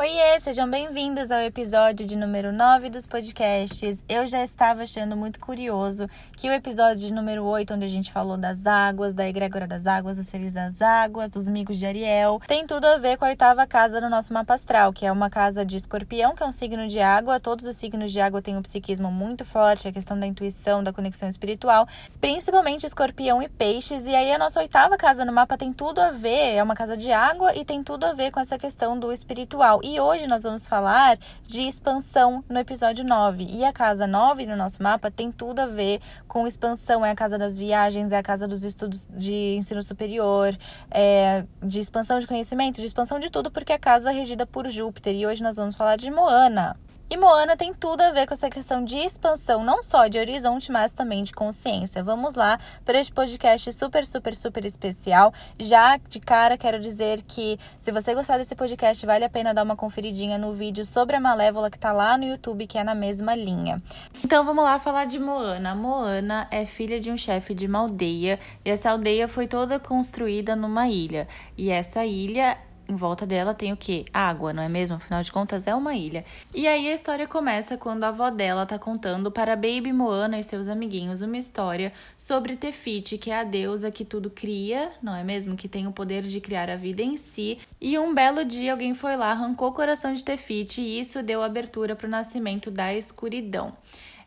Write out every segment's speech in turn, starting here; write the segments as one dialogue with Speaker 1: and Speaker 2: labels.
Speaker 1: Oiê, sejam bem-vindos ao episódio de número 9 dos podcasts. Eu já estava achando muito curioso que o episódio de número 8, onde a gente falou das águas, da egrégora das águas, dos seres das águas, dos amigos de Ariel, tem tudo a ver com a oitava casa do nosso mapa astral, que é uma casa de escorpião, que é um signo de água. Todos os signos de água têm um psiquismo muito forte, a questão da intuição, da conexão espiritual, principalmente escorpião e peixes. E aí a nossa oitava casa no mapa tem tudo a ver, é uma casa de água e tem tudo a ver com essa questão do espiritual. E hoje nós vamos falar de expansão no episódio 9. E a casa 9 no nosso mapa tem tudo a ver com expansão. É a casa das viagens, é a casa dos estudos de ensino superior, é de expansão de conhecimento, de expansão de tudo, porque é a casa regida por Júpiter. E hoje nós vamos falar de Moana. E Moana tem tudo a ver com essa questão de expansão, não só de horizonte, mas também de consciência. Vamos lá para este podcast super, super, super especial. Já de cara, quero dizer que se você gostar desse podcast, vale a pena dar uma conferidinha no vídeo sobre a Malévola que está lá no YouTube, que é na mesma linha. Então vamos lá falar de Moana. Moana é filha de um chefe de uma aldeia e essa aldeia foi toda construída numa ilha. E essa ilha em volta dela tem o quê? Água, não é mesmo? Afinal de contas, é uma ilha. E aí a história começa quando a avó dela tá contando para Baby Moana e seus amiguinhos uma história sobre Tefiti, que é a deusa que tudo cria, não é mesmo? Que tem o poder de criar a vida em si. E um belo dia alguém foi lá, arrancou o coração de Tefiti e isso deu abertura para o nascimento da escuridão.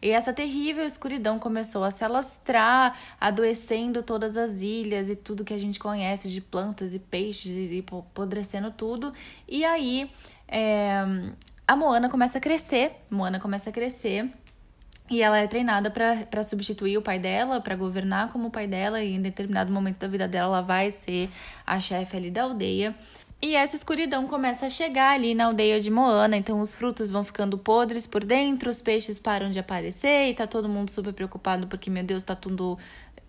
Speaker 1: E essa terrível escuridão começou a se alastrar, adoecendo todas as ilhas e tudo que a gente conhece de plantas e peixes e apodrecendo tudo. E aí é, a Moana começa a crescer, Moana começa a crescer. E ela é treinada para substituir o pai dela, para governar como o pai dela, e em determinado momento da vida dela, ela vai ser a chefe ali da aldeia. E essa escuridão começa a chegar ali na aldeia de Moana, então os frutos vão ficando podres por dentro, os peixes param de aparecer e tá todo mundo super preocupado porque, meu Deus, tá tudo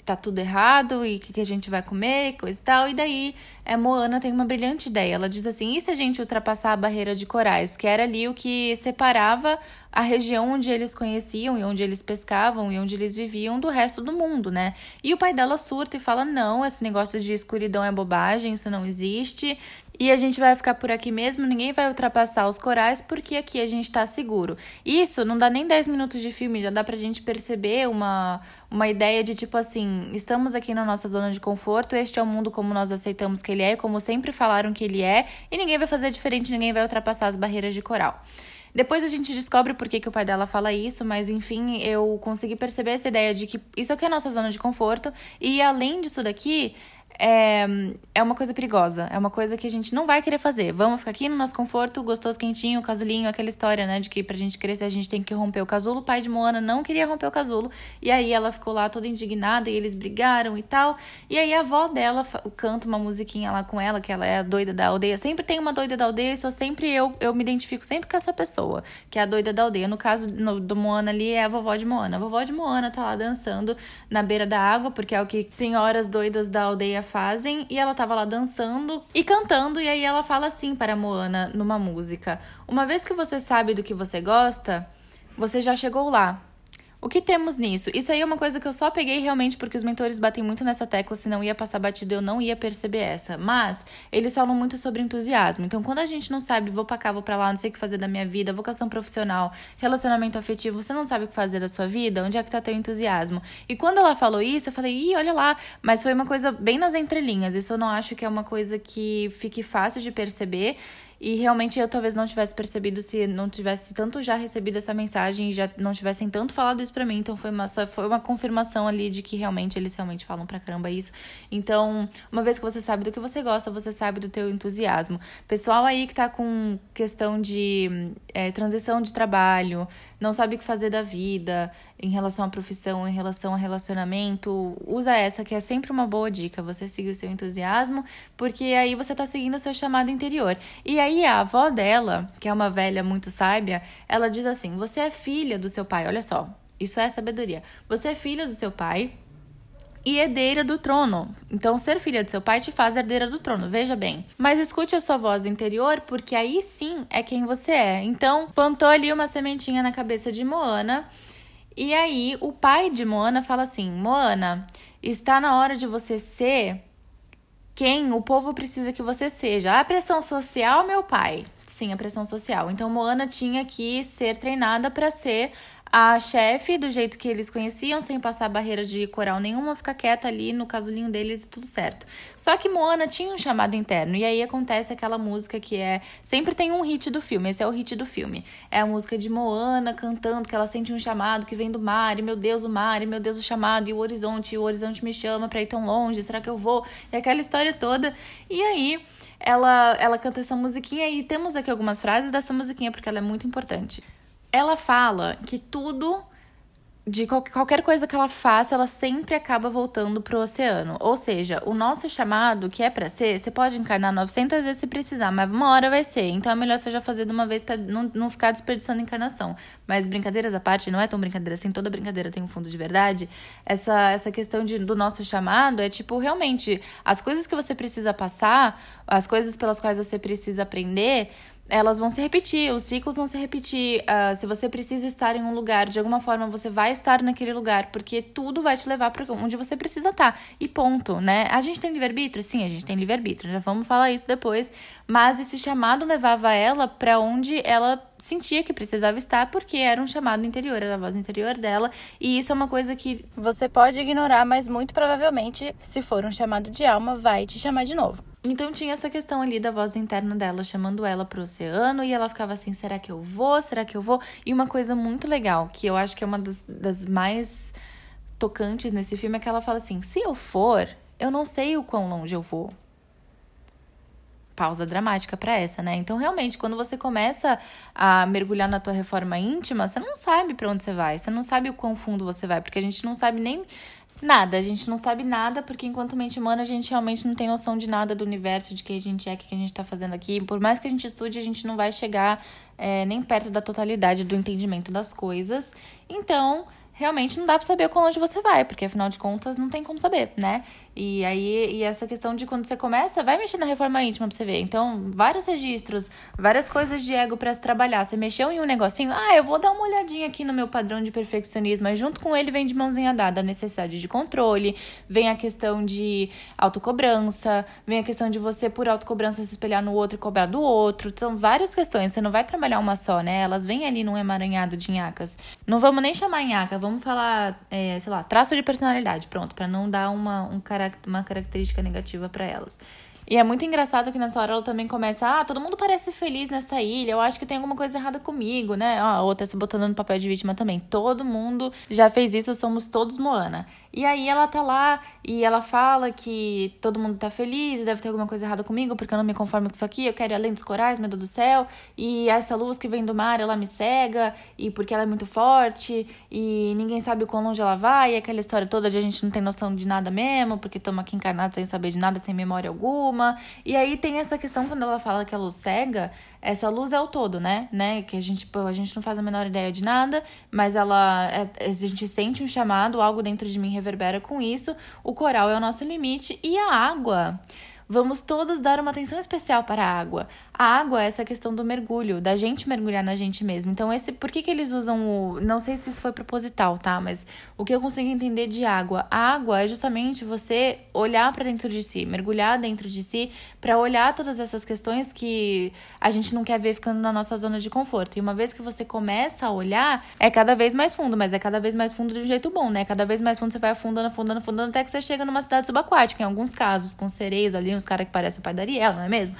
Speaker 1: tá tudo errado e o que, que, a gente vai comer, coisa e tal. E daí, é, Moana tem uma brilhante ideia. Ela diz assim: e se a gente ultrapassar a barreira de corais, que era ali o que separava a região onde eles conheciam e onde eles pescavam e onde eles viviam do resto do mundo, né? E o pai dela surta e fala: não, esse negócio de escuridão é bobagem, isso não existe. E a gente vai ficar por aqui mesmo, ninguém vai ultrapassar os corais porque aqui a gente tá seguro. Isso não dá nem 10 minutos de filme, já dá pra gente perceber uma, uma ideia de tipo assim: estamos aqui na nossa zona de conforto, este é o mundo como nós aceitamos que ele é, como sempre falaram que ele é, e ninguém vai fazer diferente, ninguém vai ultrapassar as barreiras de coral. Depois a gente descobre por que, que o pai dela fala isso, mas enfim, eu consegui perceber essa ideia de que isso aqui é a nossa zona de conforto, e além disso daqui, é, é uma coisa perigosa. É uma coisa que a gente não vai querer fazer. Vamos ficar aqui no nosso conforto, gostoso, quentinho, casulinho, aquela história, né? De que pra gente crescer a gente tem que romper o casulo. O pai de Moana não queria romper o casulo. E aí ela ficou lá toda indignada e eles brigaram e tal. E aí a avó dela canta uma musiquinha lá com ela, que ela é a doida da aldeia. Sempre tem uma doida da aldeia e sou sempre eu, eu me identifico sempre com essa pessoa, que é a doida da aldeia. No caso no, do Moana ali é a vovó de Moana. A vovó de Moana tá lá dançando na beira da água, porque é o que senhoras doidas da aldeia fazem, e ela tava lá dançando e cantando, e aí ela fala assim para Moana numa música: Uma vez que você sabe do que você gosta, você já chegou lá. O que temos nisso? Isso aí é uma coisa que eu só peguei realmente porque os mentores batem muito nessa tecla, se não ia passar batido eu não ia perceber essa. Mas eles falam muito sobre entusiasmo. Então, quando a gente não sabe, vou pra cá, vou pra lá, não sei o que fazer da minha vida, vocação profissional, relacionamento afetivo, você não sabe o que fazer da sua vida, onde é que tá teu entusiasmo? E quando ela falou isso, eu falei, ih, olha lá, mas foi uma coisa bem nas entrelinhas. Isso eu não acho que é uma coisa que fique fácil de perceber. E realmente eu talvez não tivesse percebido se não tivesse tanto já recebido essa mensagem e já não tivessem tanto falado isso pra mim. Então foi uma, só foi uma confirmação ali de que realmente eles realmente falam pra caramba isso. Então, uma vez que você sabe do que você gosta, você sabe do teu entusiasmo. Pessoal aí que tá com questão de é, transição de trabalho, não sabe o que fazer da vida, em relação à profissão, em relação a relacionamento, usa essa que é sempre uma boa dica. Você seguir o seu entusiasmo, porque aí você tá seguindo o seu chamado interior. E aí a avó dela, que é uma velha muito sábia, ela diz assim: "Você é filha do seu pai". Olha só, isso é sabedoria. Você é filha do seu pai, e herdeira do trono. Então, ser filha de seu pai te faz herdeira do trono, veja bem. Mas escute a sua voz interior, porque aí sim é quem você é. Então, plantou ali uma sementinha na cabeça de Moana e aí o pai de Moana fala assim: Moana, está na hora de você ser quem o povo precisa que você seja. A pressão social, meu pai. Sim, a pressão social. Então, Moana tinha que ser treinada para ser a chefe do jeito que eles conheciam, sem passar barreira de coral nenhuma, ficar quieta ali no casulinho deles e tudo certo. Só que Moana tinha um chamado interno, e aí acontece aquela música que é. Sempre tem um hit do filme, esse é o hit do filme. É a música de Moana cantando, que ela sente um chamado que vem do mar, e meu Deus, o mar, e meu Deus, o chamado, e o horizonte, e o horizonte me chama pra ir tão longe, será que eu vou? E aquela história toda. E aí ela, ela canta essa musiquinha e temos aqui algumas frases dessa musiquinha porque ela é muito importante ela fala que tudo de qualquer coisa que ela faça, ela sempre acaba voltando pro oceano. Ou seja, o nosso chamado, que é para ser, você pode encarnar 900 vezes se precisar, mas uma hora vai ser. Então é melhor você já fazer de uma vez para não, não ficar desperdiçando encarnação. Mas brincadeiras à parte, não é tão brincadeira assim, toda brincadeira tem um fundo de verdade. Essa, essa questão de, do nosso chamado é tipo, realmente, as coisas que você precisa passar, as coisas pelas quais você precisa aprender elas vão se repetir, os ciclos vão se repetir. Uh, se você precisa estar em um lugar, de alguma forma você vai estar naquele lugar, porque tudo vai te levar para onde você precisa estar. E ponto, né? A gente tem livre-arbítrio? Sim, a gente tem livre-arbítrio, já vamos falar isso depois. Mas esse chamado levava ela para onde ela sentia que precisava estar, porque era um chamado interior, era a voz interior dela. E isso é uma coisa que você pode ignorar, mas muito provavelmente, se for um chamado de alma, vai te chamar de novo. Então tinha essa questão ali da voz interna dela chamando ela pro oceano e ela ficava assim: será que eu vou? Será que eu vou? E uma coisa muito legal, que eu acho que é uma das, das mais tocantes nesse filme, é que ela fala assim: se eu for, eu não sei o quão longe eu vou. Pausa dramática para essa, né? Então, realmente, quando você começa a mergulhar na tua reforma íntima, você não sabe para onde você vai, você não sabe o quão fundo você vai, porque a gente não sabe nem Nada, a gente não sabe nada, porque enquanto mente humana a gente realmente não tem noção de nada do universo, de quem a gente é, o que a gente está fazendo aqui. Por mais que a gente estude, a gente não vai chegar é, nem perto da totalidade do entendimento das coisas. Então, realmente não dá para saber quão longe você vai, porque afinal de contas não tem como saber, né? E aí, e essa questão de quando você começa, vai mexer na reforma íntima pra você ver. Então, vários registros, várias coisas de ego para se trabalhar. Você mexeu em um negocinho, ah, eu vou dar uma olhadinha aqui no meu padrão de perfeccionismo. Aí, junto com ele, vem de mãozinha dada a necessidade de controle, vem a questão de autocobrança, vem a questão de você, por autocobrança, se espelhar no outro e cobrar do outro. São várias questões. Você não vai trabalhar uma só, né? Elas vêm ali num emaranhado de nhacas. Não vamos nem chamar nhaca, vamos falar, é, sei lá, traço de personalidade, pronto, para não dar uma, um uma característica negativa para elas. E é muito engraçado que nessa hora ela também começa, ah, todo mundo parece feliz nessa ilha, eu acho que tem alguma coisa errada comigo, né? Ó, a outra se botando no papel de vítima também. Todo mundo já fez isso, somos todos Moana. E aí ela tá lá e ela fala que todo mundo tá feliz, deve ter alguma coisa errada comigo, porque eu não me conformo com isso aqui, eu quero ir além dos corais, meu Deus do céu, e essa luz que vem do mar, ela me cega, e porque ela é muito forte, e ninguém sabe o quão longe ela vai, e aquela história toda de a gente não tem noção de nada mesmo, porque estamos aqui encarnados sem saber de nada, sem memória alguma. E aí tem essa questão quando ela fala que a luz cega, essa luz é o todo, né? né? Que a gente, pô, a gente não faz a menor ideia de nada, mas ela é, a gente sente um chamado, algo dentro de mim reverbera com isso. O coral é o nosso limite e a água. Vamos todos dar uma atenção especial para a água. A água é essa questão do mergulho, da gente mergulhar na gente mesmo. Então, esse, por que, que eles usam o. Não sei se isso foi proposital, tá? Mas o que eu consigo entender de água? A água é justamente você olhar para dentro de si, mergulhar dentro de si, para olhar todas essas questões que a gente não quer ver ficando na nossa zona de conforto. E uma vez que você começa a olhar, é cada vez mais fundo, mas é cada vez mais fundo de um jeito bom, né? Cada vez mais fundo você vai afundando, afundando, afundando, até que você chega numa cidade subaquática, em alguns casos, com sereios ali, uns caras que parecem o pai da Ariel, não é mesmo?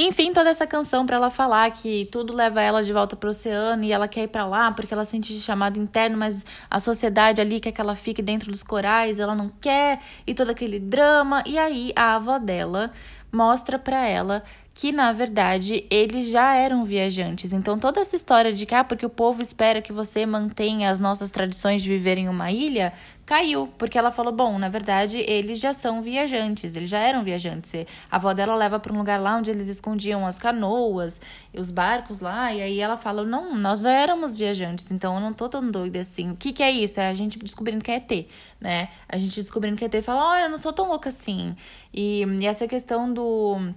Speaker 1: Enfim, toda essa canção para ela falar que tudo leva ela de volta pro oceano e ela quer ir para lá porque ela sente chamado interno, mas a sociedade ali quer que ela fique dentro dos corais, ela não quer, e todo aquele drama. E aí a avó dela mostra para ela que na verdade eles já eram viajantes. Então toda essa história de que ah, porque o povo espera que você mantenha as nossas tradições de viver em uma ilha, caiu, porque ela falou: bom, na verdade, eles já são viajantes, eles já eram viajantes. A avó dela leva para um lugar lá onde eles escondiam as canoas, os barcos lá, e aí ela fala: não, nós já éramos viajantes, então eu não tô tão doida assim. O que, que é isso? É a gente descobrindo que é ET, né? A gente descobrindo que é ET fala: olha, eu não sou tão louca assim. E, e essa questão do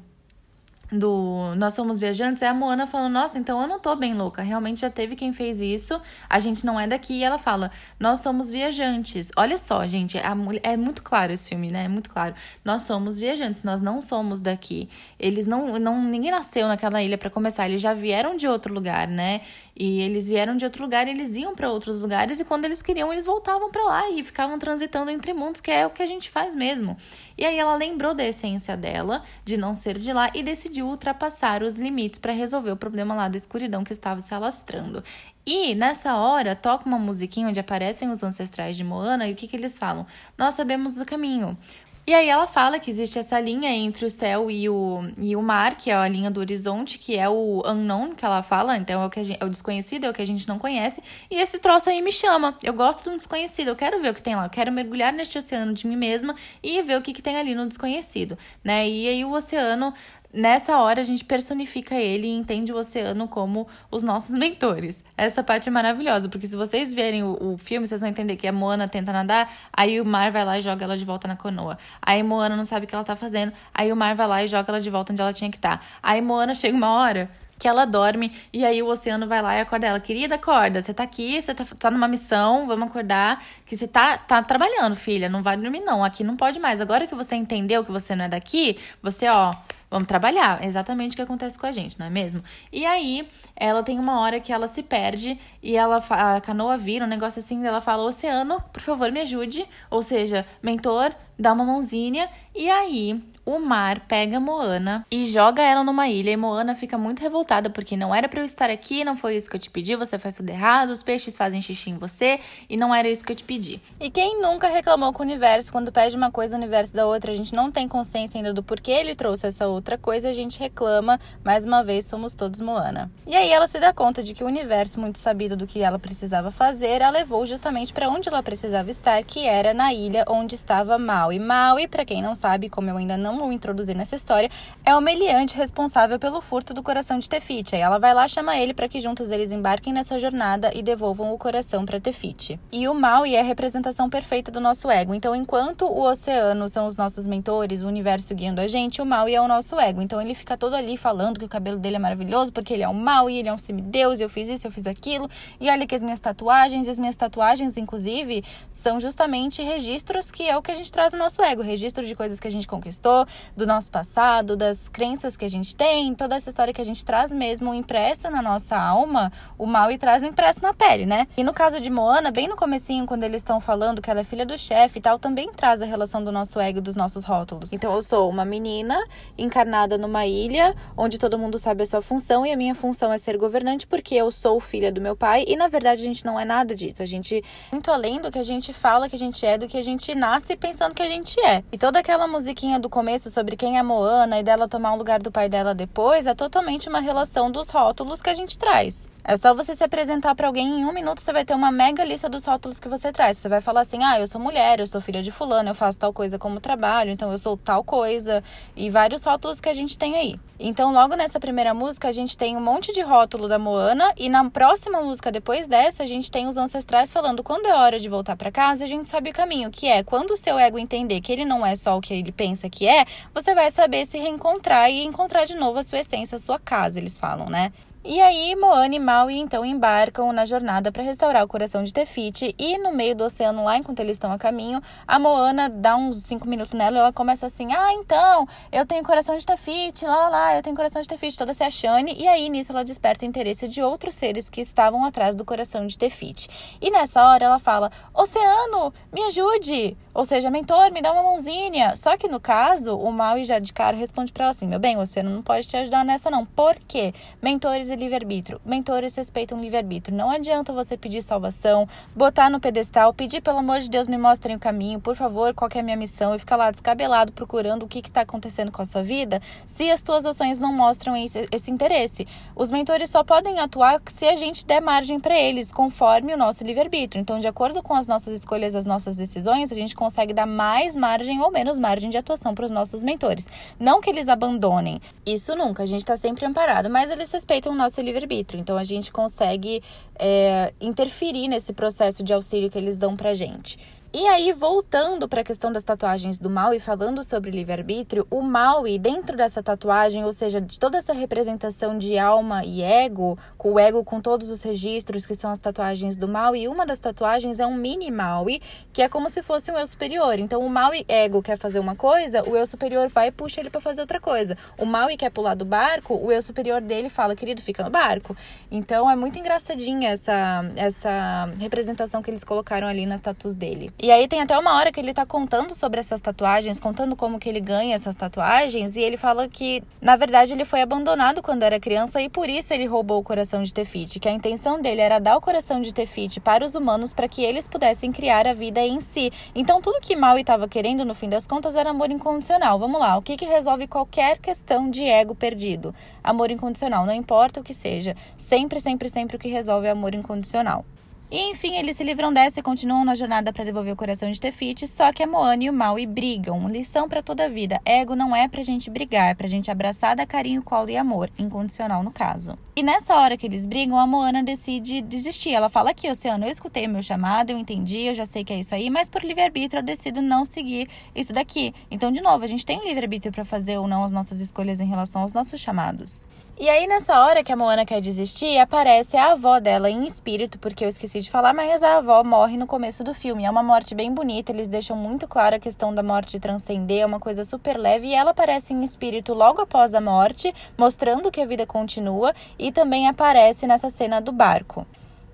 Speaker 1: do Nós Somos Viajantes é a Moana falando: Nossa, então eu não tô bem louca. Realmente já teve quem fez isso. A gente não é daqui. E ela fala: Nós somos viajantes. Olha só, gente, é, muito claro esse filme, né? É muito claro. Nós somos viajantes, nós não somos daqui. Eles não. não ninguém nasceu naquela ilha para começar. Eles já vieram de outro lugar, né? E eles vieram de outro lugar, eles iam para outros lugares e quando eles queriam, eles voltavam para lá e ficavam transitando entre mundos, que é o que a gente faz mesmo. E aí ela lembrou da essência dela, de não ser de lá e decidiu ultrapassar os limites para resolver o problema lá da escuridão que estava se alastrando. E nessa hora toca uma musiquinha onde aparecem os ancestrais de Moana e o que, que eles falam? Nós sabemos o caminho. E aí ela fala que existe essa linha entre o céu e o, e o mar, que é a linha do horizonte, que é o unknown que ela fala, então é o, que gente, é o desconhecido, é o que a gente não conhece. E esse troço aí me chama. Eu gosto do desconhecido, eu quero ver o que tem lá, eu quero mergulhar neste oceano de mim mesma e ver o que, que tem ali no desconhecido, né? E aí o oceano Nessa hora a gente personifica ele e entende o oceano como os nossos mentores. Essa parte é maravilhosa, porque se vocês verem o, o, filme, vocês vão entender que a Moana tenta nadar, aí o mar vai lá e joga ela de volta na canoa. Aí Moana não sabe o que ela tá fazendo, aí o mar vai lá e joga ela de volta onde ela tinha que estar. Tá. Aí Moana chega uma hora que ela dorme e aí o oceano vai lá e acorda ela. Querida, acorda, você tá aqui, você tá, tá numa missão, vamos acordar, que você tá, tá trabalhando, filha, não vai dormir não, aqui não pode mais. Agora que você entendeu que você não é daqui, você, ó, Vamos trabalhar. É exatamente o que acontece com a gente, não é mesmo? E aí, ela tem uma hora que ela se perde e ela a canoa vira um negócio assim, ela fala: "Oceano, por favor, me ajude". Ou seja, mentor, dá uma mãozinha e aí o mar pega Moana e joga ela numa ilha. E Moana fica muito revoltada porque não era para eu estar aqui, não foi isso que eu te pedi, você faz tudo errado, os peixes fazem xixi em você e não era isso que eu te pedi. E quem nunca reclamou com o universo quando pede uma coisa o universo da outra, a gente não tem consciência ainda do porquê ele trouxe essa outra coisa, a gente reclama. Mais uma vez, somos todos Moana. E aí ela se dá conta de que o universo, muito sabido do que ela precisava fazer, a levou justamente para onde ela precisava estar, que era na ilha onde estava Maui. Maui, para quem não sabe, como eu ainda não o introduzi nessa história, é o meliante responsável pelo furto do coração de Tefiti. Aí ela vai lá chama ele para que juntos eles embarquem nessa jornada e devolvam o coração para Tefiti. E o Maui é a representação perfeita do nosso ego. Então, enquanto o oceano são os nossos mentores, o universo guiando a gente, o Maui é o nosso ego. Então, ele fica todo ali falando que o cabelo dele é maravilhoso porque ele é um Maui, ele é um semideus, eu fiz isso, eu fiz aquilo. E olha que as minhas tatuagens, as minhas tatuagens, inclusive, são justamente registros que é o que a gente traz no nosso ego, registro de coisas que a gente conquistou, do nosso passado, das crenças que a gente tem, toda essa história que a gente traz mesmo impresso na nossa alma, o mal e traz impresso na pele, né? E no caso de Moana, bem no comecinho, quando eles estão falando que ela é filha do chefe e tal, também traz a relação do nosso ego, dos nossos rótulos. Então eu sou uma menina encarnada numa ilha, onde todo mundo sabe a sua função e a minha função é ser governante porque eu sou filha do meu pai e na verdade a gente não é nada disso. A gente muito além do que a gente fala que a gente é, do que a gente nasce pensando que a gente é. E toda aquela musiquinha do começo sobre quem é Moana e dela tomar o lugar do pai dela depois é totalmente uma relação dos rótulos que a gente traz. É só você se apresentar para alguém em um minuto, você vai ter uma mega lista dos rótulos que você traz. Você vai falar assim: ah, eu sou mulher, eu sou filha de fulano, eu faço tal coisa como trabalho, então eu sou tal coisa. E vários rótulos que a gente tem aí. Então, logo nessa primeira música, a gente tem um monte de rótulo da Moana. E na próxima música, depois dessa, a gente tem os ancestrais falando: quando é hora de voltar para casa, a gente sabe o caminho, que é quando o seu ego entender que ele não é só o que ele pensa que é, você vai saber se reencontrar e encontrar de novo a sua essência, a sua casa, eles falam, né? E aí, Moana e Maui então embarcam na jornada para restaurar o coração de Tefiti e no meio do oceano lá, enquanto eles estão a caminho, a Moana dá uns cinco minutos nela e ela começa assim, ah, então, eu tenho coração de Tefiti, lá, lá, lá, eu tenho coração de Tefiti, toda se achando, e aí nisso ela desperta o interesse de outros seres que estavam atrás do coração de Tefiti. E nessa hora ela fala, oceano, me ajude! Ou seja, mentor, me dá uma mãozinha. Só que no caso, o Maui já de cara responde para ela assim, meu bem, o oceano não pode te ajudar nessa não. Por quê? Mentores livre-arbítrio. Mentores respeitam o livre-arbítrio. Não adianta você pedir salvação, botar no pedestal, pedir pelo amor de Deus me mostrem o caminho, por favor, qual é a minha missão e ficar lá descabelado procurando o que está acontecendo com a sua vida, se as tuas ações não mostram esse, esse interesse. Os mentores só podem atuar se a gente der margem para eles, conforme o nosso livre-arbítrio. Então, de acordo com as nossas escolhas, as nossas decisões, a gente consegue dar mais margem ou menos margem de atuação para os nossos mentores. Não que eles abandonem, isso nunca, a gente está sempre amparado, mas eles respeitam nosso livre-arbítrio. Então a gente consegue é, interferir nesse processo de auxílio que eles dão pra gente. E aí, voltando para a questão das tatuagens do mal e falando sobre livre-arbítrio, o mal e dentro dessa tatuagem, ou seja, de toda essa representação de alma e ego, com o ego com todos os registros que são as tatuagens do mal, e uma das tatuagens é um mini Maui, que é como se fosse um eu superior. Então, o mal e ego quer fazer uma coisa, o eu superior vai e puxa ele para fazer outra coisa. O mal e quer pular do barco, o eu superior dele fala, querido, fica no barco. Então, é muito engraçadinha essa, essa representação que eles colocaram ali nas tatuas dele. E aí tem até uma hora que ele tá contando sobre essas tatuagens, contando como que ele ganha essas tatuagens, e ele fala que, na verdade, ele foi abandonado quando era criança e por isso ele roubou o coração de Tefiti, que a intenção dele era dar o coração de Tefiti para os humanos para que eles pudessem criar a vida em si. Então tudo que Maui estava querendo, no fim das contas, era amor incondicional. Vamos lá, o que, que resolve qualquer questão de ego perdido? Amor incondicional, não importa o que seja. Sempre, sempre, sempre o que resolve é amor incondicional. E enfim, eles se livram dessa e continuam na jornada para devolver o coração de Tefiti, só que a Moana e o Maui brigam. Lição para toda a vida. Ego não é pra gente brigar, é pra gente abraçar, dar carinho, colo e amor, incondicional no caso. E nessa hora que eles brigam, a Moana decide desistir. Ela fala aqui, Oceano, eu escutei meu chamado, eu entendi, eu já sei que é isso aí, mas por livre-arbítrio eu decido não seguir isso daqui. Então, de novo, a gente tem livre-arbítrio para fazer ou não as nossas escolhas em relação aos nossos chamados. E aí, nessa hora que a Moana quer desistir, aparece a avó dela em espírito, porque eu esqueci de falar, mas a avó morre no começo do filme. É uma morte bem bonita, eles deixam muito claro a questão da morte transcender, é uma coisa super leve, e ela aparece em espírito logo após a morte, mostrando que a vida continua, e também aparece nessa cena do barco.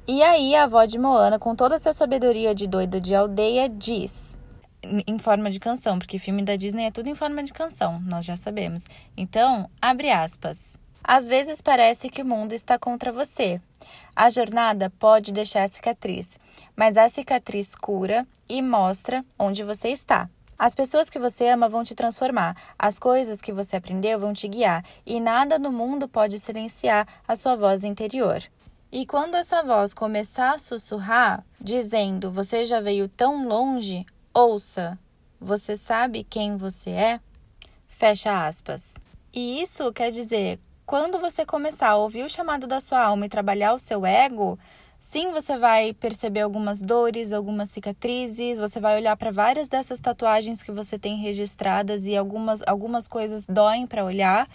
Speaker 1: E aí, a avó de Moana, com toda essa sabedoria de doida de aldeia, diz em forma de canção, porque filme da Disney é tudo em forma de canção, nós já sabemos. Então, abre aspas. Às vezes parece que o mundo está contra você. A jornada pode deixar cicatriz, mas a cicatriz cura e mostra onde você está. As pessoas que você ama vão te transformar, as coisas que você aprendeu vão te guiar, e nada no mundo pode silenciar a sua voz interior. E quando essa voz começar a sussurrar, dizendo: Você já veio tão longe, ouça, você sabe quem você é? Fecha aspas. E isso quer dizer, quando você começar a ouvir o chamado da sua alma e trabalhar o seu ego, sim, você vai perceber algumas dores, algumas cicatrizes, você vai olhar para várias dessas tatuagens que você tem registradas e algumas, algumas coisas doem para olhar,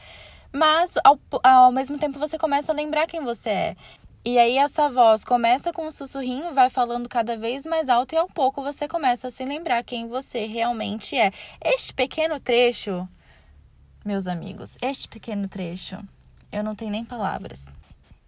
Speaker 1: mas ao, ao mesmo tempo você começa a lembrar quem você é. E aí essa voz começa com um sussurrinho, vai falando cada vez mais alto e ao pouco você começa a se lembrar quem você realmente é. Este pequeno trecho, meus amigos, este pequeno trecho eu não tenho nem palavras.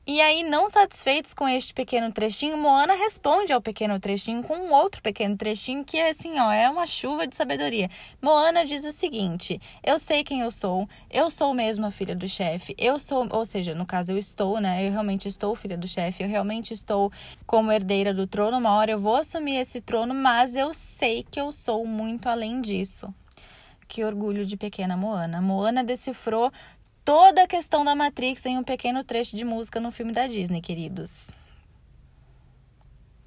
Speaker 1: E aí, não satisfeitos com este pequeno trechinho, Moana responde ao pequeno trechinho com um outro pequeno trechinho que é assim, ó, é uma chuva de sabedoria. Moana diz o seguinte: Eu sei quem eu sou, eu sou mesmo a filha do chefe, eu sou, ou seja, no caso eu estou, né? Eu realmente estou filha do chefe, eu realmente estou como herdeira do trono. Uma hora eu vou assumir esse trono, mas eu sei que eu sou muito além disso. Que orgulho de pequena Moana. Moana decifrou toda a questão da Matrix em um pequeno trecho de música no filme da Disney, queridos.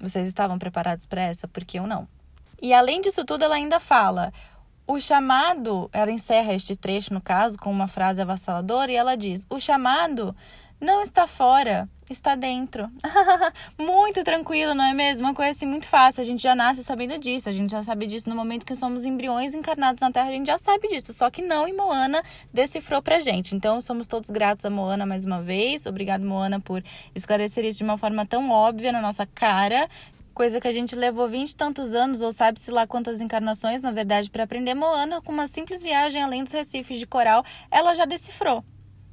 Speaker 1: Vocês estavam preparados para essa? Porque eu não. E além disso tudo, ela ainda fala: o chamado, ela encerra este trecho, no caso, com uma frase avassaladora, e ela diz: o chamado não está fora, está dentro. muito tranquilo, não é mesmo? Uma coisa assim muito fácil. A gente já nasce sabendo disso. A gente já sabe disso no momento que somos embriões encarnados na Terra. A gente já sabe disso. Só que não, e Moana decifrou pra gente. Então, somos todos gratos a Moana mais uma vez. Obrigado, Moana, por esclarecer isso de uma forma tão óbvia na nossa cara coisa que a gente levou vinte e tantos anos, ou sabe-se lá quantas encarnações, na verdade, para aprender Moana, com uma simples viagem além dos recifes de coral, ela já decifrou.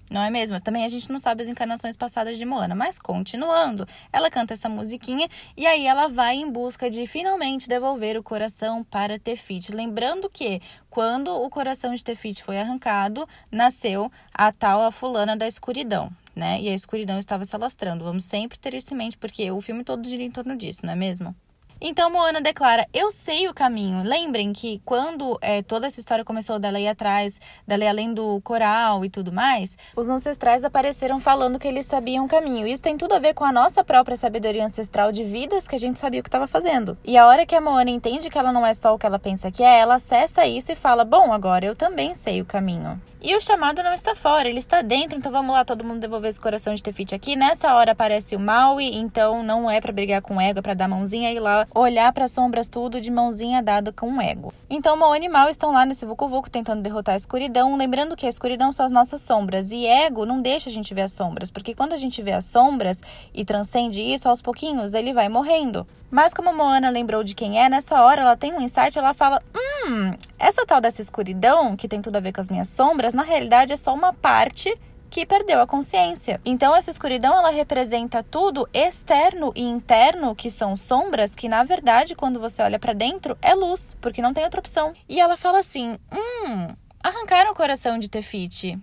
Speaker 1: Não é mesmo? Também a gente não sabe as encarnações passadas de Moana, mas continuando, ela canta essa musiquinha e aí ela vai em busca de finalmente devolver o coração para Tefiti. Lembrando que quando o coração de Tefiti foi arrancado, nasceu a tal a fulana da escuridão, né? E a escuridão estava se alastrando. Vamos sempre ter isso em mente, porque o filme todo gira em torno disso, não é mesmo? Então Moana declara: Eu sei o caminho. Lembrem que quando é, toda essa história começou dela ir atrás, dela ir além do coral e tudo mais, os ancestrais apareceram falando que eles sabiam o caminho. Isso tem tudo a ver com a nossa própria sabedoria ancestral de vidas que a gente sabia o que estava fazendo. E a hora que a Moana entende que ela não é só o que ela pensa que é, ela acessa isso e fala: Bom, agora eu também sei o caminho. E o chamado não está fora, ele está dentro, então vamos lá todo mundo devolver esse coração de Tefiti aqui. Nessa hora aparece o Maui, então não é para brigar com o ego, é para dar mãozinha e lá olhar para as sombras tudo de mãozinha dada com o ego. Então, Moana e Mal estão lá nesse Vucu Vucu tentando derrotar a escuridão, lembrando que a escuridão são as nossas sombras e ego não deixa a gente ver as sombras, porque quando a gente vê as sombras e transcende isso, aos pouquinhos ele vai morrendo. Mas como Moana lembrou de quem é, nessa hora ela tem um insight, ela fala: "Hum, essa tal dessa escuridão, que tem tudo a ver com as minhas sombras, na realidade é só uma parte que perdeu a consciência. Então essa escuridão ela representa tudo externo e interno, que são sombras, que na verdade quando você olha para dentro é luz, porque não tem outra opção. E ela fala assim: "Hum, arrancaram o coração de Tefiti.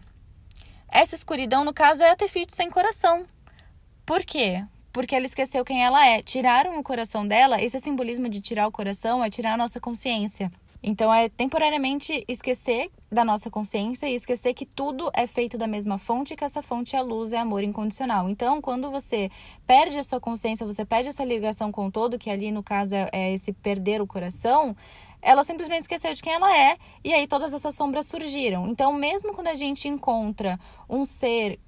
Speaker 1: Essa escuridão no caso é a Tefiti sem coração. Por quê? Porque ela esqueceu quem ela é. Tiraram o coração dela. Esse simbolismo de tirar o coração é tirar a nossa consciência. Então é temporariamente esquecer da nossa consciência e esquecer que tudo é feito da mesma fonte, que essa fonte é a luz, é amor incondicional. Então, quando você perde a sua consciência, você perde essa ligação com o todo, que ali no caso é, é esse perder o coração, ela simplesmente esqueceu de quem ela é e aí todas essas sombras surgiram. Então, mesmo quando a gente encontra um ser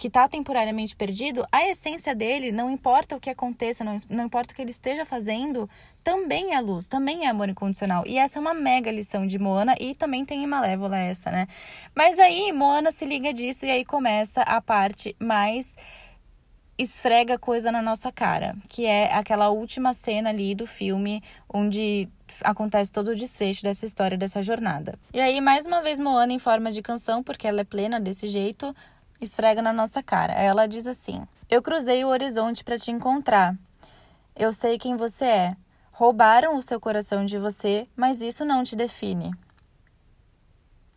Speaker 1: que está temporariamente perdido, a essência dele, não importa o que aconteça, não, não importa o que ele esteja fazendo, também é luz, também é amor incondicional. E essa é uma mega lição de Moana e também tem em Malévola essa, né? Mas aí Moana se liga disso e aí começa a parte mais esfrega coisa na nossa cara, que é aquela última cena ali do filme onde acontece todo o desfecho dessa história, dessa jornada. E aí, mais uma vez, Moana em forma de canção, porque ela é plena desse jeito, esfrega na nossa cara. Ela diz assim: Eu cruzei o horizonte para te encontrar. Eu sei quem você é. Roubaram o seu coração de você, mas isso não te define.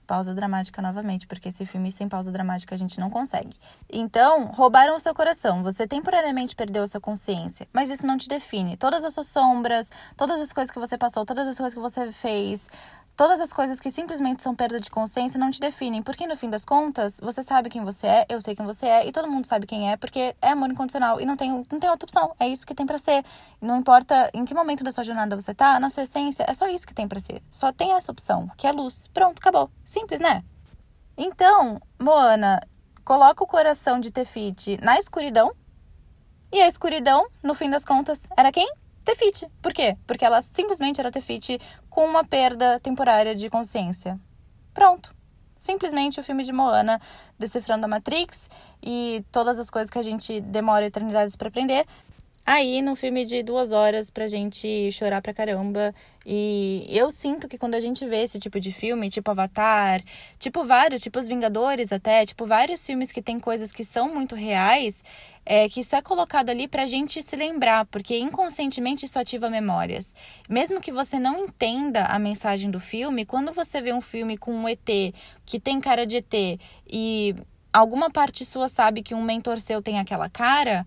Speaker 1: Pausa dramática novamente, porque esse filme sem pausa dramática a gente não consegue. Então, roubaram o seu coração. Você temporariamente perdeu a sua consciência, mas isso não te define. Todas as suas sombras, todas as coisas que você passou, todas as coisas que você fez, Todas as coisas que simplesmente são perda de consciência não te definem, porque no fim das contas, você sabe quem você é, eu sei quem você é, e todo mundo sabe quem é, porque é amor incondicional e não tem, não tem outra opção. É isso que tem para ser. Não importa em que momento da sua jornada você tá, na sua essência, é só isso que tem para ser. Só tem essa opção, que é luz. Pronto, acabou. Simples, né? Então, Moana, coloca o coração de Tefiti na escuridão. E a escuridão, no fim das contas, era quem? Tefiti. Por quê? Porque ela simplesmente era Tefiti com uma perda temporária de consciência. Pronto. Simplesmente o filme de Moana decifrando a Matrix e todas as coisas que a gente demora eternidades para aprender Aí, no filme de duas horas pra gente chorar pra caramba. E eu sinto que quando a gente vê esse tipo de filme, tipo Avatar, tipo vários, tipo Os Vingadores até, tipo vários filmes que tem coisas que são muito reais, é que isso é colocado ali pra gente se lembrar, porque inconscientemente isso ativa memórias. Mesmo que você não entenda a mensagem do filme, quando você vê um filme com um ET que tem cara de ET e alguma parte sua sabe que um mentor seu tem aquela cara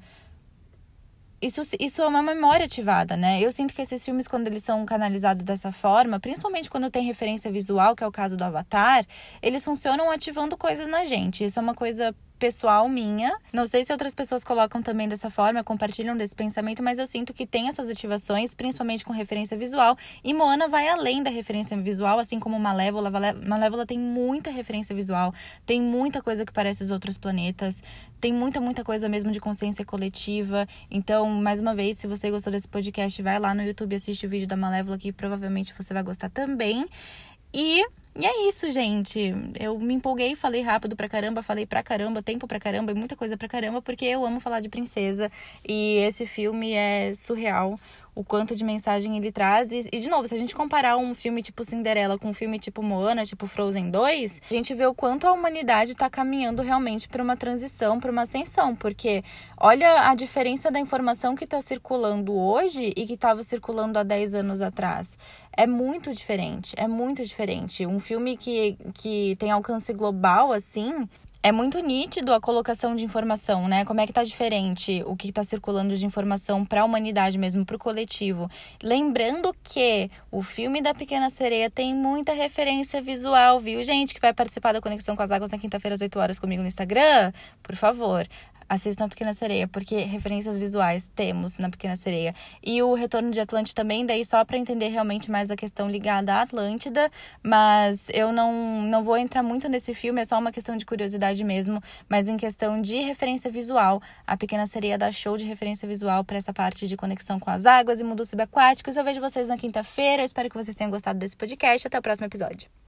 Speaker 1: isso, isso é uma memória ativada, né? Eu sinto que esses filmes, quando eles são canalizados dessa forma, principalmente quando tem referência visual, que é o caso do Avatar, eles funcionam ativando coisas na gente. Isso é uma coisa pessoal minha. Não sei se outras pessoas colocam também dessa forma, compartilham desse pensamento, mas eu sinto que tem essas ativações, principalmente com referência visual. E Moana vai além da referência visual, assim como Malévola. Malévola tem muita referência visual, tem muita coisa que parece os outros planetas, tem muita, muita coisa mesmo de consciência coletiva. Então, mais uma vez, se você gostou desse podcast, vai lá no YouTube e assiste o vídeo da Malévola, que provavelmente você vai gostar também. E e é isso, gente. Eu me empolguei, falei rápido pra caramba, falei pra caramba, tempo pra caramba e muita coisa pra caramba, porque eu amo falar de princesa e esse filme é surreal o quanto de mensagem ele traz. E, e, de novo, se a gente comparar um filme tipo Cinderela com um filme tipo Moana, tipo Frozen 2, a gente vê o quanto a humanidade está caminhando realmente para uma transição, para uma ascensão, porque olha a diferença da informação que está circulando hoje e que estava circulando há 10 anos atrás. É muito diferente, é muito diferente. Um filme que, que tem alcance global, assim, é muito nítido a colocação de informação, né? Como é que tá diferente o que está circulando de informação para a humanidade mesmo, para o coletivo. Lembrando que o filme da Pequena Sereia tem muita referência visual, viu, gente? Que vai participar da Conexão com as Águas na quinta-feira às 8 horas comigo no Instagram, por favor assistam a Pequena Sereia, porque referências visuais temos na Pequena Sereia. E o Retorno de Atlântida também, daí só para entender realmente mais a questão ligada à Atlântida, mas eu não, não vou entrar muito nesse filme, é só uma questão de curiosidade mesmo, mas em questão de referência visual, a Pequena Sereia dá show de referência visual para essa parte de conexão com as águas e mundos subaquáticos. Eu vejo vocês na quinta-feira, espero que vocês tenham gostado desse podcast. Até o próximo episódio.